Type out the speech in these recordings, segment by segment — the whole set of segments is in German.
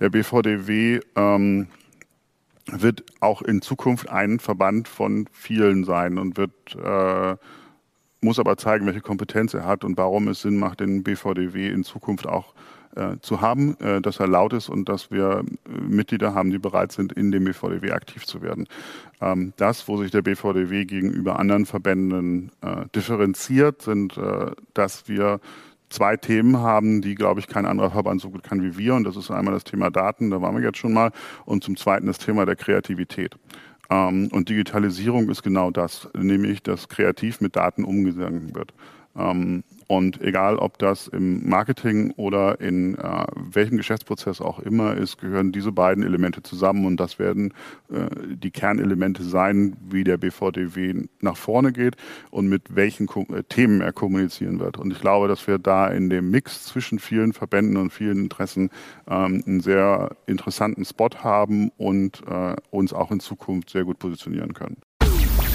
der BVDW ähm, wird auch in Zukunft ein Verband von vielen sein und wird äh, muss aber zeigen, welche Kompetenz er hat und warum es Sinn macht, den BVDW in Zukunft auch äh, zu haben, äh, dass er laut ist und dass wir äh, Mitglieder haben, die bereit sind, in dem BVDW aktiv zu werden. Ähm, das, wo sich der BVDW gegenüber anderen Verbänden äh, differenziert, sind, äh, dass wir zwei Themen haben, die, glaube ich, kein anderer Verband so gut kann wie wir. Und das ist einmal das Thema Daten, da waren wir jetzt schon mal, und zum Zweiten das Thema der Kreativität. Ähm, und Digitalisierung ist genau das, nämlich dass kreativ mit Daten umgegangen wird. Ähm, und egal, ob das im Marketing oder in äh, welchem Geschäftsprozess auch immer ist, gehören diese beiden Elemente zusammen und das werden äh, die Kernelemente sein, wie der BVDW nach vorne geht und mit welchen Ko äh, Themen er kommunizieren wird. Und ich glaube, dass wir da in dem Mix zwischen vielen Verbänden und vielen Interessen ähm, einen sehr interessanten Spot haben und äh, uns auch in Zukunft sehr gut positionieren können.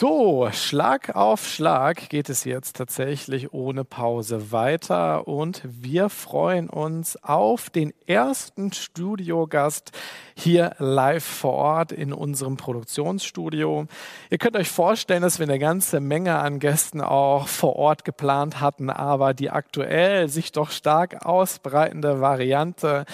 So, Schlag auf Schlag geht es jetzt tatsächlich ohne Pause weiter und wir freuen uns auf den ersten Studiogast hier live vor Ort in unserem Produktionsstudio. Ihr könnt euch vorstellen, dass wir eine ganze Menge an Gästen auch vor Ort geplant hatten, aber die aktuell sich doch stark ausbreitende Variante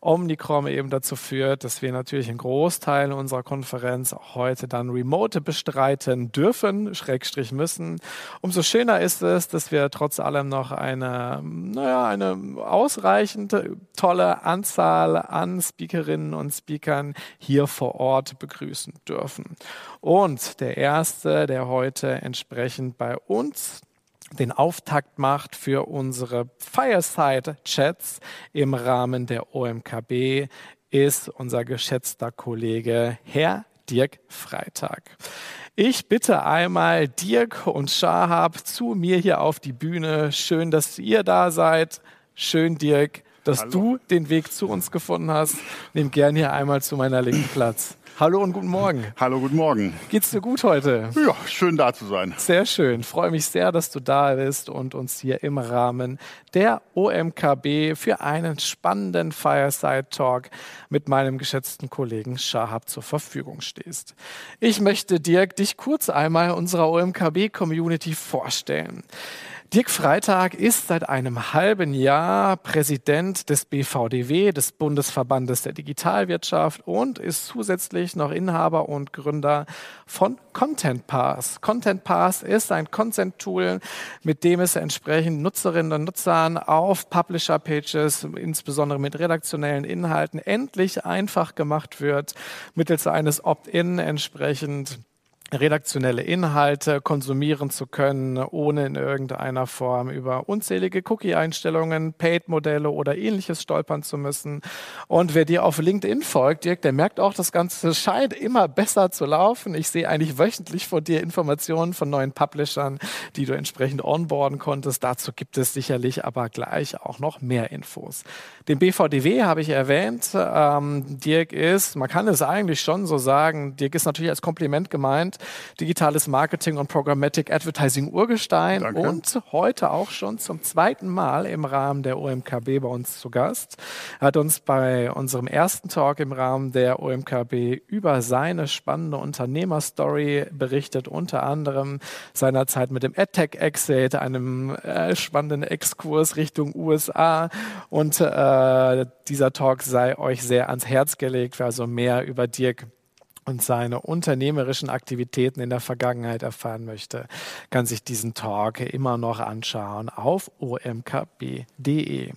Omnicrom eben dazu führt, dass wir natürlich einen Großteil unserer Konferenz heute dann remote bestreiten dürfen, Schrägstrich müssen. Umso schöner ist es, dass wir trotz allem noch eine, naja, eine ausreichend tolle Anzahl an Speakerinnen und Speakern hier vor Ort begrüßen dürfen. Und der erste, der heute entsprechend bei uns den Auftakt macht für unsere Fireside-Chats im Rahmen der OMKB, ist unser geschätzter Kollege Herr Dirk Freitag. Ich bitte einmal Dirk und Shahab zu mir hier auf die Bühne. Schön, dass ihr da seid. Schön, Dirk, dass Hallo. du den Weg zu uns gefunden hast. Nimm gern hier einmal zu meiner linken Platz. Hallo und guten Morgen. Hallo, guten Morgen. Geht's dir gut heute? Ja, schön da zu sein. Sehr schön. Freue mich sehr, dass du da bist und uns hier im Rahmen der OMKB für einen spannenden Fireside Talk mit meinem geschätzten Kollegen Shahab zur Verfügung stehst. Ich möchte Dirk dich kurz einmal unserer OMKB Community vorstellen. Dirk Freitag ist seit einem halben Jahr Präsident des BVDW, des Bundesverbandes der Digitalwirtschaft und ist zusätzlich noch Inhaber und Gründer von Content Pass. Content Pass ist ein Content-Tool, mit dem es entsprechend Nutzerinnen und Nutzern auf Publisher-Pages, insbesondere mit redaktionellen Inhalten, endlich einfach gemacht wird, mittels eines Opt-in entsprechend redaktionelle Inhalte konsumieren zu können, ohne in irgendeiner Form über unzählige Cookie-Einstellungen, Paid-Modelle oder ähnliches stolpern zu müssen. Und wer dir auf LinkedIn folgt, Dirk, der merkt auch, das Ganze scheint immer besser zu laufen. Ich sehe eigentlich wöchentlich von dir Informationen von neuen Publishern, die du entsprechend onboarden konntest. Dazu gibt es sicherlich aber gleich auch noch mehr Infos. Den BVDW habe ich erwähnt. Ähm, Dirk ist, man kann es eigentlich schon so sagen, Dirk ist natürlich als Kompliment gemeint, digitales Marketing und Programmatic Advertising Urgestein Danke. und heute auch schon zum zweiten Mal im Rahmen der OMKB bei uns zu Gast. Er hat uns bei unserem ersten Talk im Rahmen der OMKB über seine spannende Unternehmerstory berichtet, unter anderem seiner Zeit mit dem AdTech Exit, einem äh, spannenden Exkurs Richtung USA und äh, dieser Talk sei euch sehr ans Herz gelegt, wer also mehr über Dirk und seine unternehmerischen Aktivitäten in der Vergangenheit erfahren möchte, kann sich diesen Talk immer noch anschauen auf omkb.de.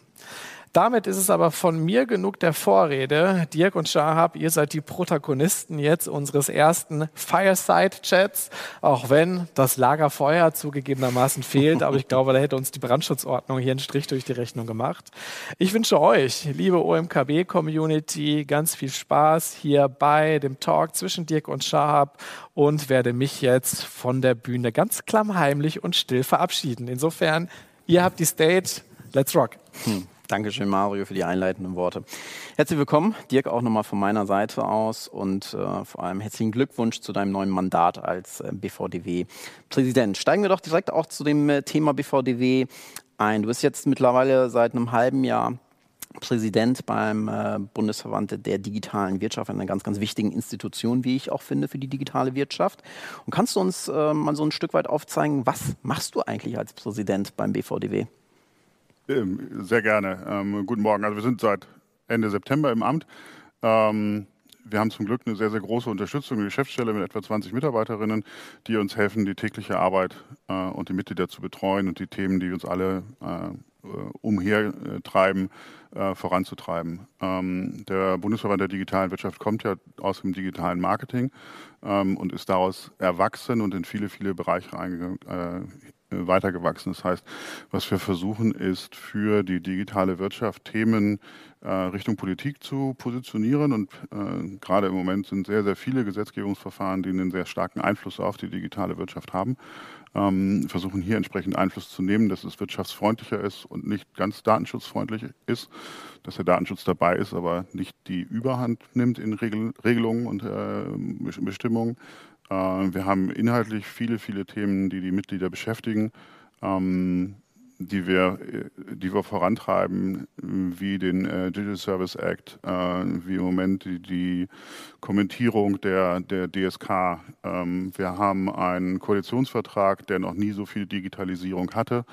Damit ist es aber von mir genug der Vorrede. Dirk und Shahab, ihr seid die Protagonisten jetzt unseres ersten Fireside-Chats, auch wenn das Lagerfeuer zugegebenermaßen fehlt. Aber ich glaube, da hätte uns die Brandschutzordnung hier einen Strich durch die Rechnung gemacht. Ich wünsche euch, liebe OMKB-Community, ganz viel Spaß hier bei dem Talk zwischen Dirk und Shahab und werde mich jetzt von der Bühne ganz klammheimlich und still verabschieden. Insofern, ihr habt die Stage. Let's rock. Hm. Dankeschön, Mario, für die einleitenden Worte. Herzlich willkommen, Dirk, auch nochmal von meiner Seite aus und äh, vor allem herzlichen Glückwunsch zu deinem neuen Mandat als äh, BVDW-Präsident. Steigen wir doch direkt auch zu dem äh, Thema BVDW ein. Du bist jetzt mittlerweile seit einem halben Jahr Präsident beim äh, Bundesverband der digitalen Wirtschaft, einer ganz, ganz wichtigen Institution, wie ich auch finde, für die digitale Wirtschaft. Und kannst du uns äh, mal so ein Stück weit aufzeigen, was machst du eigentlich als Präsident beim BVDW? Ähm, sehr gerne. Ähm, guten Morgen. Also wir sind seit Ende September im Amt. Ähm, wir haben zum Glück eine sehr, sehr große Unterstützung, eine Geschäftsstelle mit etwa 20 Mitarbeiterinnen, die uns helfen, die tägliche Arbeit äh, und die Mitglieder zu betreuen und die Themen, die uns alle äh, umhertreiben, äh, voranzutreiben. Ähm, der Bundesverband der digitalen Wirtschaft kommt ja aus dem digitalen Marketing ähm, und ist daraus erwachsen und in viele, viele Bereiche eingegangen, äh, weitergewachsen. Das heißt, was wir versuchen, ist für die digitale Wirtschaft Themen äh, Richtung Politik zu positionieren. Und äh, gerade im Moment sind sehr, sehr viele Gesetzgebungsverfahren, die einen sehr starken Einfluss auf die digitale Wirtschaft haben. Ähm, versuchen hier entsprechend Einfluss zu nehmen, dass es wirtschaftsfreundlicher ist und nicht ganz datenschutzfreundlich ist, dass der Datenschutz dabei ist, aber nicht die Überhand nimmt in Regel Regelungen und äh, Bestimmungen. Äh, wir haben inhaltlich viele, viele Themen, die die Mitglieder beschäftigen, ähm, die, wir, äh, die wir vorantreiben, wie den äh, Digital Service Act, wie im Moment die, Kommentierung der, der DSK. Ähm, wir haben einen Koalitionsvertrag, der noch nie so viel Digitalisierung hatte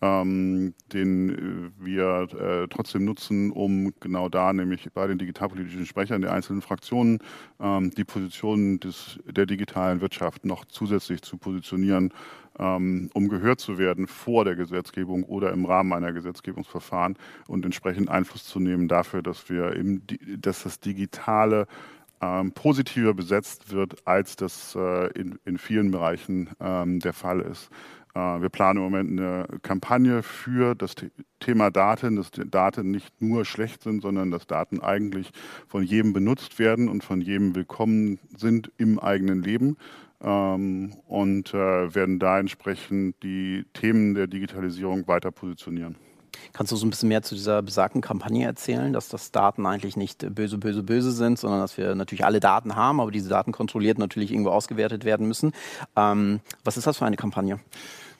ähm, den äh, wir äh, trotzdem nutzen, um genau da, nämlich bei den digitalpolitischen Sprechern der einzelnen Fraktionen, ähm, die Positionen des, der digitalen Wirtschaft noch zusätzlich zu positionieren, ähm, um gehört zu werden vor der Gesetzgebung oder im Rahmen einer Gesetzgebungsverfahren und entsprechend Einfluss zu nehmen dafür, dass wir im, dass das Digitale ähm, positiver besetzt wird, als das äh, in, in vielen Bereichen ähm, der Fall ist. Äh, wir planen im Moment eine Kampagne für das Thema Daten, dass Daten nicht nur schlecht sind, sondern dass Daten eigentlich von jedem benutzt werden und von jedem willkommen sind im eigenen Leben. Ähm, und äh, werden da entsprechend die Themen der Digitalisierung weiter positionieren. Kannst du so ein bisschen mehr zu dieser besagten Kampagne erzählen, dass das Daten eigentlich nicht böse, böse, böse sind, sondern dass wir natürlich alle Daten haben, aber diese Daten kontrolliert natürlich irgendwo ausgewertet werden müssen. Ähm, was ist das für eine Kampagne?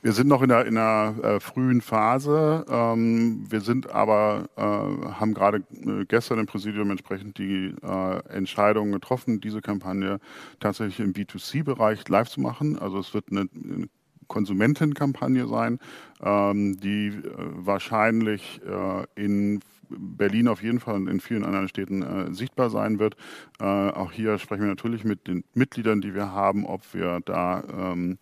Wir sind noch in einer, in einer äh, frühen Phase. Ähm, wir sind aber, äh, haben gerade äh, gestern im Präsidium entsprechend die äh, Entscheidung getroffen, diese Kampagne tatsächlich im B2C-Bereich live zu machen. Also es wird eine, eine Konsumentenkampagne sein, ähm, die äh, wahrscheinlich in Berlin auf jeden Fall und in vielen anderen Städten äh, sichtbar sein wird. Äh, auch hier sprechen wir natürlich mit den Mitgliedern, die wir haben, ob wir da ähm,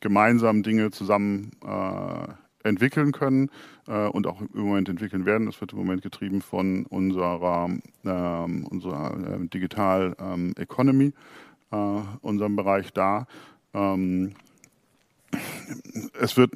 gemeinsam Dinge zusammen äh, entwickeln können äh, und auch im Moment entwickeln werden. Das wird im Moment getrieben von unserer, ähm, unserer äh, Digital ähm, Economy, äh, unserem Bereich da. Ähm, es wird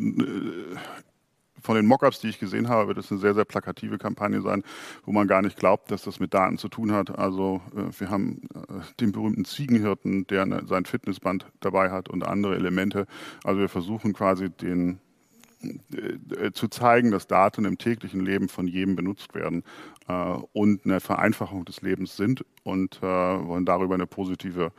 von den Mockups, die ich gesehen habe, wird es eine sehr, sehr plakative Kampagne sein, wo man gar nicht glaubt, dass das mit Daten zu tun hat. Also äh, wir haben äh, den berühmten Ziegenhirten, der ne, sein Fitnessband dabei hat und andere Elemente. Also wir versuchen quasi den äh, zu zeigen, dass Daten im täglichen Leben von jedem benutzt werden äh, und eine Vereinfachung des Lebens sind und äh, wollen darüber eine positive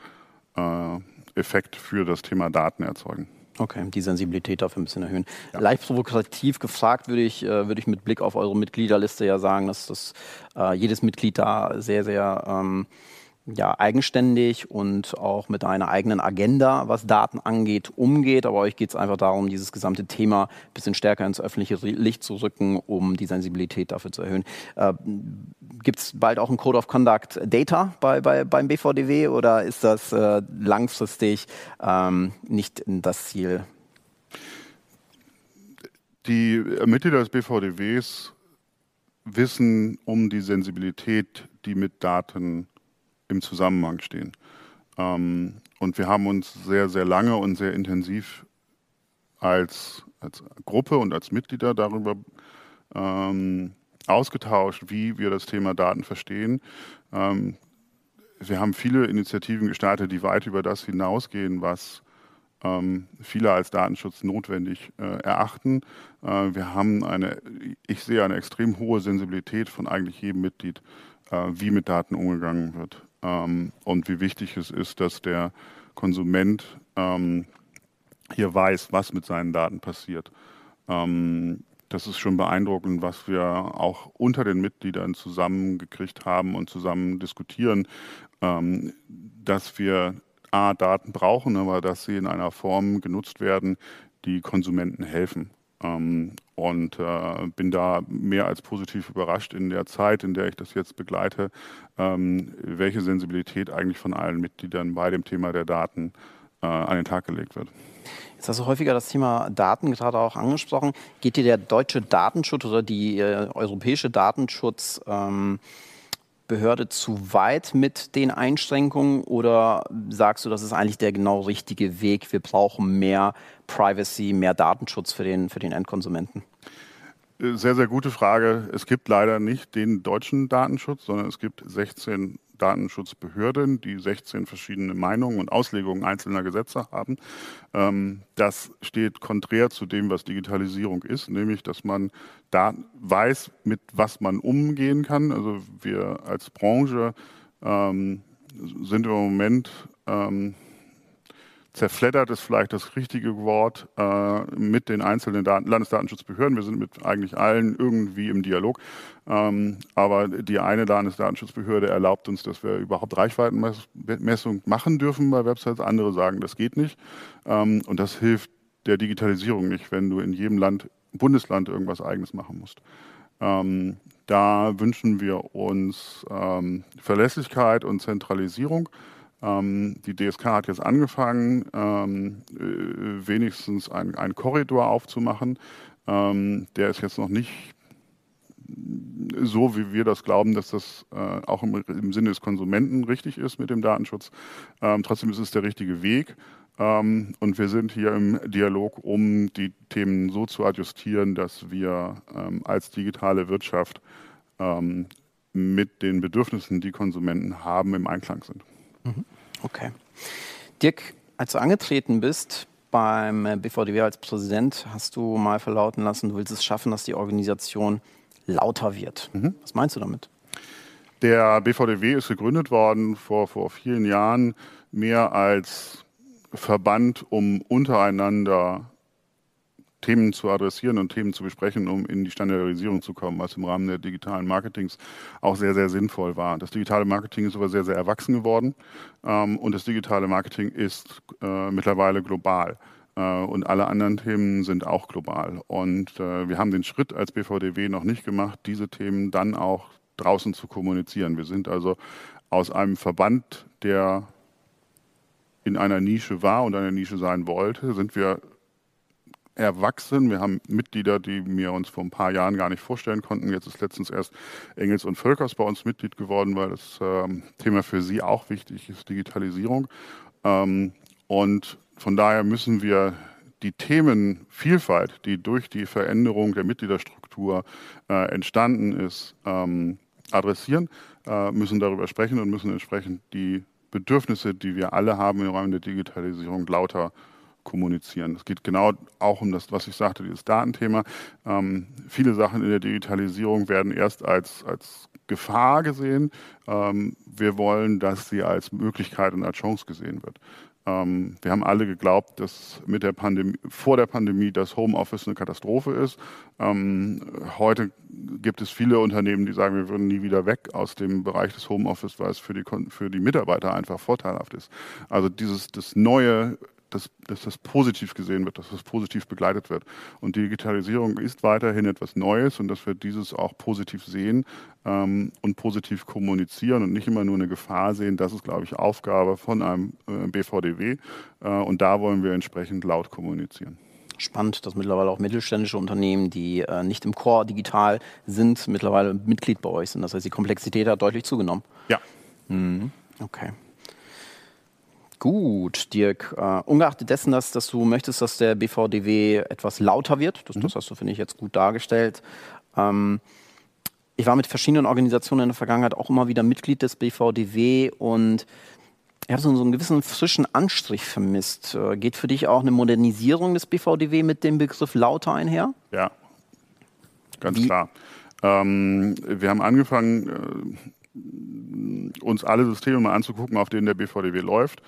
äh, Effekt für das Thema Daten erzeugen. Okay, die Sensibilität dafür ein bisschen erhöhen. Ja. Leicht provokativ gefragt würde ich, äh, würde ich mit Blick auf eure Mitgliederliste ja sagen, dass das, äh, jedes Mitglied da sehr, sehr ähm, ja, eigenständig und auch mit einer eigenen Agenda, was Daten angeht, umgeht. Aber euch geht es einfach darum, dieses gesamte Thema ein bisschen stärker ins öffentliche Licht zu rücken, um die Sensibilität dafür zu erhöhen. Äh, Gibt es bald auch ein Code of Conduct Data bei, bei, beim BVDW oder ist das äh, langfristig ähm, nicht das Ziel? Die Mitglieder des BVDWs wissen um die Sensibilität, die mit Daten im Zusammenhang stehen. Ähm, und wir haben uns sehr, sehr lange und sehr intensiv als, als Gruppe und als Mitglieder darüber ähm, ausgetauscht, wie wir das Thema Daten verstehen. Ähm, wir haben viele Initiativen gestartet, die weit über das hinausgehen, was ähm, viele als Datenschutz notwendig äh, erachten. Äh, wir haben eine, ich sehe eine extrem hohe Sensibilität von eigentlich jedem Mitglied, äh, wie mit Daten umgegangen wird und wie wichtig es ist, dass der Konsument ähm, hier weiß, was mit seinen Daten passiert. Ähm, das ist schon beeindruckend, was wir auch unter den Mitgliedern zusammengekriegt haben und zusammen diskutieren, ähm, dass wir A, Daten brauchen, aber dass sie in einer Form genutzt werden, die Konsumenten helfen. Und äh, bin da mehr als positiv überrascht in der Zeit, in der ich das jetzt begleite, ähm, welche Sensibilität eigentlich von allen Mitgliedern bei dem Thema der Daten äh, an den Tag gelegt wird. Jetzt hast du häufiger das Thema Daten gerade auch angesprochen. Geht dir der deutsche Datenschutz oder die äh, europäische Datenschutz ähm, Behörde zu weit mit den Einschränkungen oder sagst du, das ist eigentlich der genau richtige Weg? Wir brauchen mehr Privacy, mehr Datenschutz für den, für den Endkonsumenten? Sehr, sehr gute Frage. Es gibt leider nicht den deutschen Datenschutz, sondern es gibt 16 Datenschutzbehörden, die 16 verschiedene Meinungen und Auslegungen einzelner Gesetze haben. Ähm, das steht konträr zu dem, was Digitalisierung ist, nämlich dass man da weiß, mit was man umgehen kann. Also wir als Branche ähm, sind im Moment ähm, zerfleddert ist vielleicht das richtige Wort, äh, mit den einzelnen Daten Landesdatenschutzbehörden. Wir sind mit eigentlich allen irgendwie im Dialog. Ähm, aber die eine Landesdatenschutzbehörde erlaubt uns, dass wir überhaupt Reichweitenmessung machen dürfen bei Websites. Andere sagen, das geht nicht. Ähm, und das hilft der Digitalisierung nicht, wenn du in jedem Land, Bundesland irgendwas Eigenes machen musst. Ähm, da wünschen wir uns ähm, Verlässlichkeit und Zentralisierung. Ähm, die DSK hat jetzt angefangen, ähm, äh, wenigstens einen Korridor aufzumachen. Ähm, der ist jetzt noch nicht so, wie wir das glauben, dass das äh, auch im, im, Sinne des Konsumenten richtig ist mit dem Datenschutz. Ähm, trotzdem ist es der richtige Weg. Ähm, und wir sind hier im Dialog, um die Themen so zu adjustieren, dass wir ähm, als digitale Wirtschaft mit den Bedürfnissen, die Konsumenten haben, im Einklang sind. Mhm. Okay. Dirk, als du angetreten bist beim BVDW als Präsident, hast du mal verlauten lassen, du willst es schaffen, dass die Organisation lauter wird. Mhm. Was meinst du damit? Der BVDW ist gegründet worden vor, vor vielen Jahren, mehr als Verband, um untereinander Themen zu adressieren und Themen zu besprechen, um in die Standardisierung zu kommen, was im Rahmen der digitalen Marketings auch sehr, sehr sinnvoll war. Das digitale Marketing ist aber sehr, sehr erwachsen geworden ähm, und das digitale Marketing ist äh, mittlerweile global. Äh, und alle anderen Themen sind auch global. Und äh, wir haben den Schritt als BVDW noch nicht gemacht, diese Themen dann auch draußen zu kommunizieren. Wir sind also aus einem Verband, der in einer Nische war und eine Nische sein wollte, sind wir erwachsen. Wir haben Mitglieder, die wir uns vor ein paar Jahren gar nicht vorstellen konnten. Jetzt ist letztens erst Engels und Völkers bei uns Mitglied geworden, weil das ähm, Thema für sie auch wichtig ist, Digitalisierung. Ähm, und von daher müssen wir die Themenvielfalt, die durch die Veränderung der Mitgliederstruktur äh, entstanden ist, ähm, adressieren, äh, müssen darüber sprechen und müssen entsprechend die Bedürfnisse, die wir alle haben im Rahmen der Digitalisierung, lauter kommunizieren. Es geht genau auch um das, was ich sagte, dieses Datenthema. Ähm, viele Sachen in der Digitalisierung werden erst als, als Gefahr gesehen. Ähm, wir wollen, dass sie als Möglichkeit und als Chance gesehen wird. Ähm, wir haben alle geglaubt, dass mit der Pandemie, vor der Pandemie das Homeoffice eine Katastrophe ist. Ähm, heute gibt es viele Unternehmen, die sagen, wir würden nie wieder weg aus dem Bereich des Homeoffice, weil es für die, für die Mitarbeiter einfach vorteilhaft ist. Also dieses das neue dass, dass das positiv gesehen wird, dass das positiv begleitet wird. Und Digitalisierung ist weiterhin etwas Neues und dass wir dieses auch positiv sehen ähm, und positiv kommunizieren und nicht immer nur eine Gefahr sehen, das ist, glaube ich, Aufgabe von einem äh, BVDW. Äh, und da wollen wir entsprechend laut kommunizieren. Spannend, dass mittlerweile auch mittelständische Unternehmen, die äh, nicht im Core digital sind, mittlerweile Mitglied bei euch sind. Das heißt, die Komplexität hat deutlich zugenommen. Ja. Mhm. Okay. Gut, Dirk. Uh, ungeachtet dessen, dass, dass, du möchtest, dass der BVDW etwas lauter wird, das, mhm. das hast du, finde ich, jetzt gut dargestellt. Ähm, ich war mit verschiedenen Organisationen in der Vergangenheit auch immer wieder Mitglied des BVDW und ich habe so, so einen gewissen frischen Anstrich vermisst. Äh, geht für dich auch eine Modernisierung des BVDW mit dem Begriff lauter einher? Ja, ganz Wie? klar. Ähm, wir haben angefangen, äh, uns alle Systeme mal anzugucken, auf denen der BVDW läuft.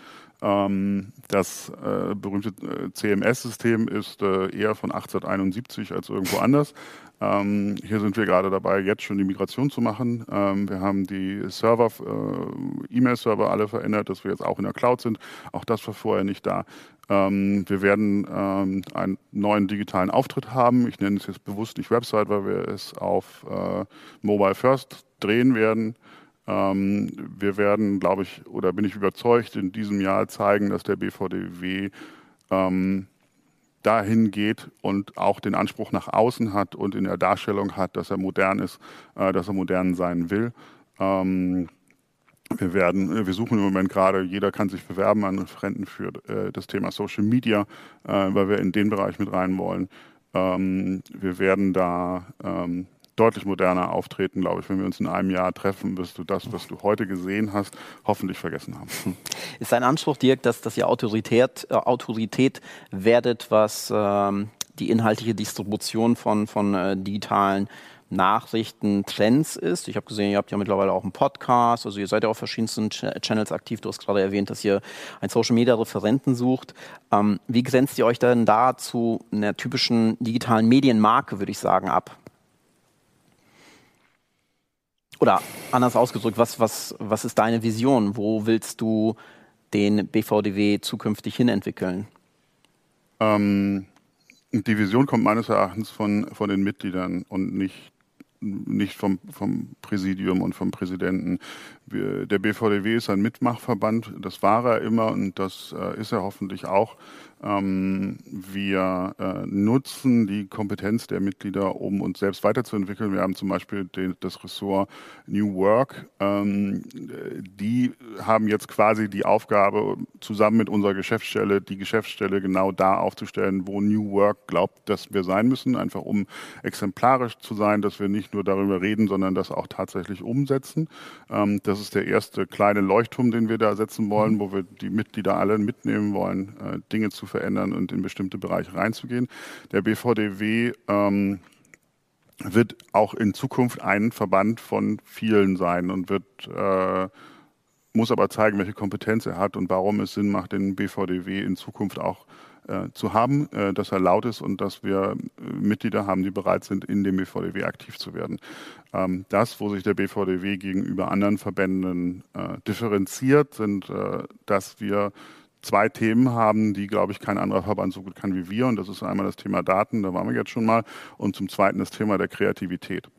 Ähm, das äh, berühmte äh, CMS-System ist äh, eher von 1871 als irgendwo anders. Ähm, hier sind wir gerade dabei, jetzt schon die Migration zu machen. Ähm, wir haben die Server, äh, E-Mail-Server alle verändert, dass wir jetzt auch in der Cloud sind. Auch das war vorher nicht da. Ähm, wir werden ähm, einen neuen digitalen Auftritt haben. Ich nenne es jetzt bewusst nicht Website, weil wir es auf äh, Mobile First drehen werden. Ähm, wir werden, glaube ich, oder bin ich überzeugt, in diesem Jahr zeigen, dass der BVDW ähm, dahin geht und auch den Anspruch nach außen hat und in der Darstellung hat, dass er modern ist, äh, dass er modern sein will. Ähm, wir werden, wir suchen im Moment gerade, jeder kann sich bewerben an Referenten für äh, das Thema Social Media, äh, weil wir in den Bereich mit rein wollen. Ähm, wir werden da ähm, deutlich moderner auftreten, glaube ich. Wenn wir uns in einem Jahr treffen, wirst du das, was du heute gesehen hast, hoffentlich vergessen haben. Ist dein Anspruch, Dirk, dass, dass ihr Autorität, äh, Autorität werdet, was ähm, die inhaltliche Distribution von, von äh, digitalen Nachrichten, Trends ist. Ich habe gesehen, ihr habt ja mittlerweile auch einen Podcast, also ihr seid ja auf verschiedensten Ch Channels aktiv. Du hast gerade erwähnt, dass ihr einen Social Media Referenten sucht. Ähm, wie grenzt ihr euch denn da zu einer typischen digitalen Medienmarke, würde ich sagen, ab? Oder anders ausgedrückt, was, was, was ist deine Vision? Wo willst du den BVDW zukünftig hinentwickeln? Ähm, die Vision kommt meines Erachtens von, von den Mitgliedern und nicht, nicht vom, vom Präsidium und vom Präsidenten. Wir, der BVDW ist ein Mitmachverband, das war er immer und das äh, ist er hoffentlich auch. Ähm, wir äh, nutzen die Kompetenz der Mitglieder, um uns selbst weiterzuentwickeln. Wir haben zum Beispiel den, das Ressort New Work. Ähm, die haben jetzt quasi die Aufgabe, zusammen mit unserer Geschäftsstelle, die Geschäftsstelle genau da aufzustellen, wo New Work glaubt, dass wir sein müssen, einfach um exemplarisch zu sein, dass wir nicht nur darüber reden, sondern das auch tatsächlich umsetzen. Ähm, das ist der erste kleine Leuchtturm, den wir da setzen wollen, wo wir die Mitglieder alle mitnehmen wollen, äh, Dinge zu verändern und in bestimmte Bereiche reinzugehen. Der BVDW ähm, wird auch in Zukunft ein Verband von vielen sein und wird äh, muss aber zeigen, welche Kompetenz er hat und warum es Sinn macht, den BVDW in Zukunft auch äh, zu haben, äh, dass er laut ist und dass wir äh, Mitglieder haben, die bereit sind, in dem BVDW aktiv zu werden. Ähm, das, wo sich der BVDW gegenüber anderen Verbänden äh, differenziert, sind, äh, dass wir zwei Themen haben, die, glaube ich, kein anderer Verband so gut kann wie wir. Und das ist einmal das Thema Daten, da waren wir jetzt schon mal, und zum Zweiten das Thema der Kreativität.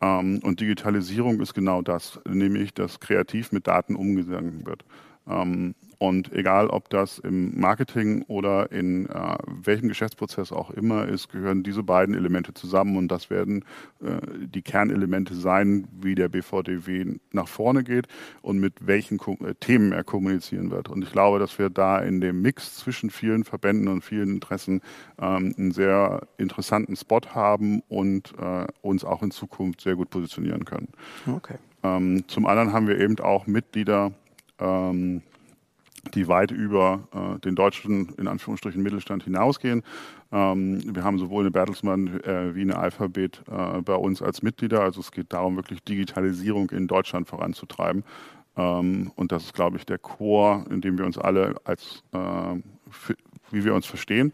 Ähm, und Digitalisierung ist genau das, nämlich dass kreativ mit Daten umgegangen wird. Ähm, und egal, ob das im Marketing oder in äh, welchem Geschäftsprozess auch immer ist, gehören diese beiden Elemente zusammen und das werden äh, die Kernelemente sein, wie der BVDW nach vorne geht und mit welchen Ko äh, Themen er kommunizieren wird. Und ich glaube, dass wir da in dem Mix zwischen vielen Verbänden und vielen Interessen ähm, einen sehr interessanten Spot haben und äh, uns auch in Zukunft sehr gut positionieren können. Okay. Ähm, zum anderen haben wir eben auch Mitglieder, ähm, die weit über äh, den deutschen, in Anführungsstrichen, Mittelstand hinausgehen. Ähm, wir haben sowohl eine Bertelsmann äh, wie eine Alphabet äh, bei uns als Mitglieder. Also es geht darum, wirklich Digitalisierung in Deutschland voranzutreiben. Ähm, und das ist, glaube ich, der Chor, in dem wir uns alle als, äh, wie wir uns verstehen.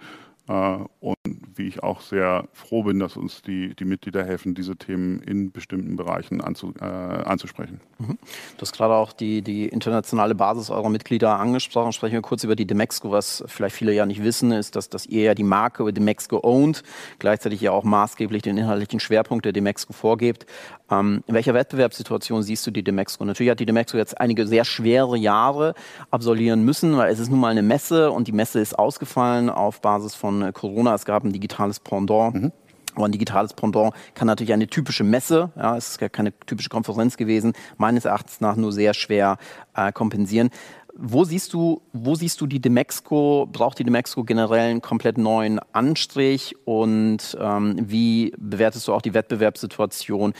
Äh, und wie ich auch sehr froh bin, dass uns die, die Mitglieder helfen, diese Themen in bestimmten Bereichen anzu, äh, anzusprechen. Mhm. Du hast gerade auch die, die internationale Basis eurer Mitglieder angesprochen. Sprechen wir kurz über die Demexco. Was vielleicht viele ja nicht wissen, ist, dass, dass ihr ja die Marke Demexco ownt, gleichzeitig ja auch maßgeblich den inhaltlichen Schwerpunkt der Demexco vorgebt. Ähm, in welcher Wettbewerbssituation siehst du die Demexco? Natürlich hat die Demexco jetzt einige sehr schwere Jahre absolvieren müssen, weil es ist nun mal eine Messe und die Messe ist ausgefallen auf Basis von von Corona. Es gab ein digitales Pendant. Mhm. Aber ein digitales Pendant kann natürlich eine typische Messe, ja, es ist ja keine typische Konferenz gewesen, meines Erachtens nach nur sehr schwer äh, kompensieren. Wo siehst du, wo siehst du die Demexco? Braucht die Demexco generell einen komplett neuen Anstrich? Und ähm, wie bewertest du auch die Wettbewerbssituation,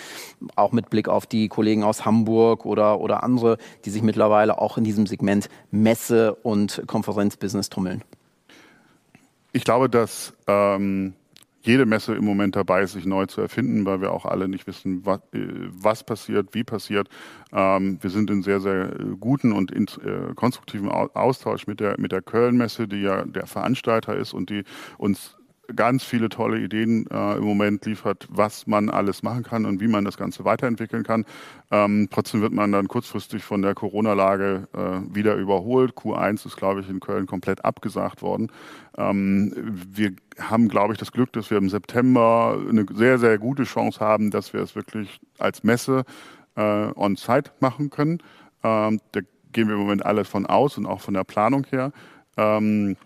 auch mit Blick auf die Kollegen aus Hamburg oder, oder andere, die sich mittlerweile auch in diesem Segment Messe- und Konferenzbusiness tummeln? Ich glaube, dass ähm, jede Messe im Moment dabei ist, sich neu zu erfinden, weil wir auch alle nicht wissen, was, äh, was passiert, wie passiert. Ähm, wir sind in sehr, sehr äh, guten und in, äh, konstruktiven Austausch mit der, mit der Köln-Messe, die ja der Veranstalter ist und die uns ganz viele tolle Ideen äh, im Moment liefert, was man alles machen kann und wie man das Ganze weiterentwickeln kann. Ähm, trotzdem wird man dann kurzfristig von der Corona-Lage äh, wieder überholt. Q1 ist, glaube ich, in Köln komplett abgesagt worden. Ähm, wir haben, glaube ich, das Glück, dass wir im September eine sehr, sehr gute Chance haben, dass wir es wirklich als Messe äh, on-site machen können. Ähm, da gehen wir im Moment alle von aus und auch von der Planung her. Ähm,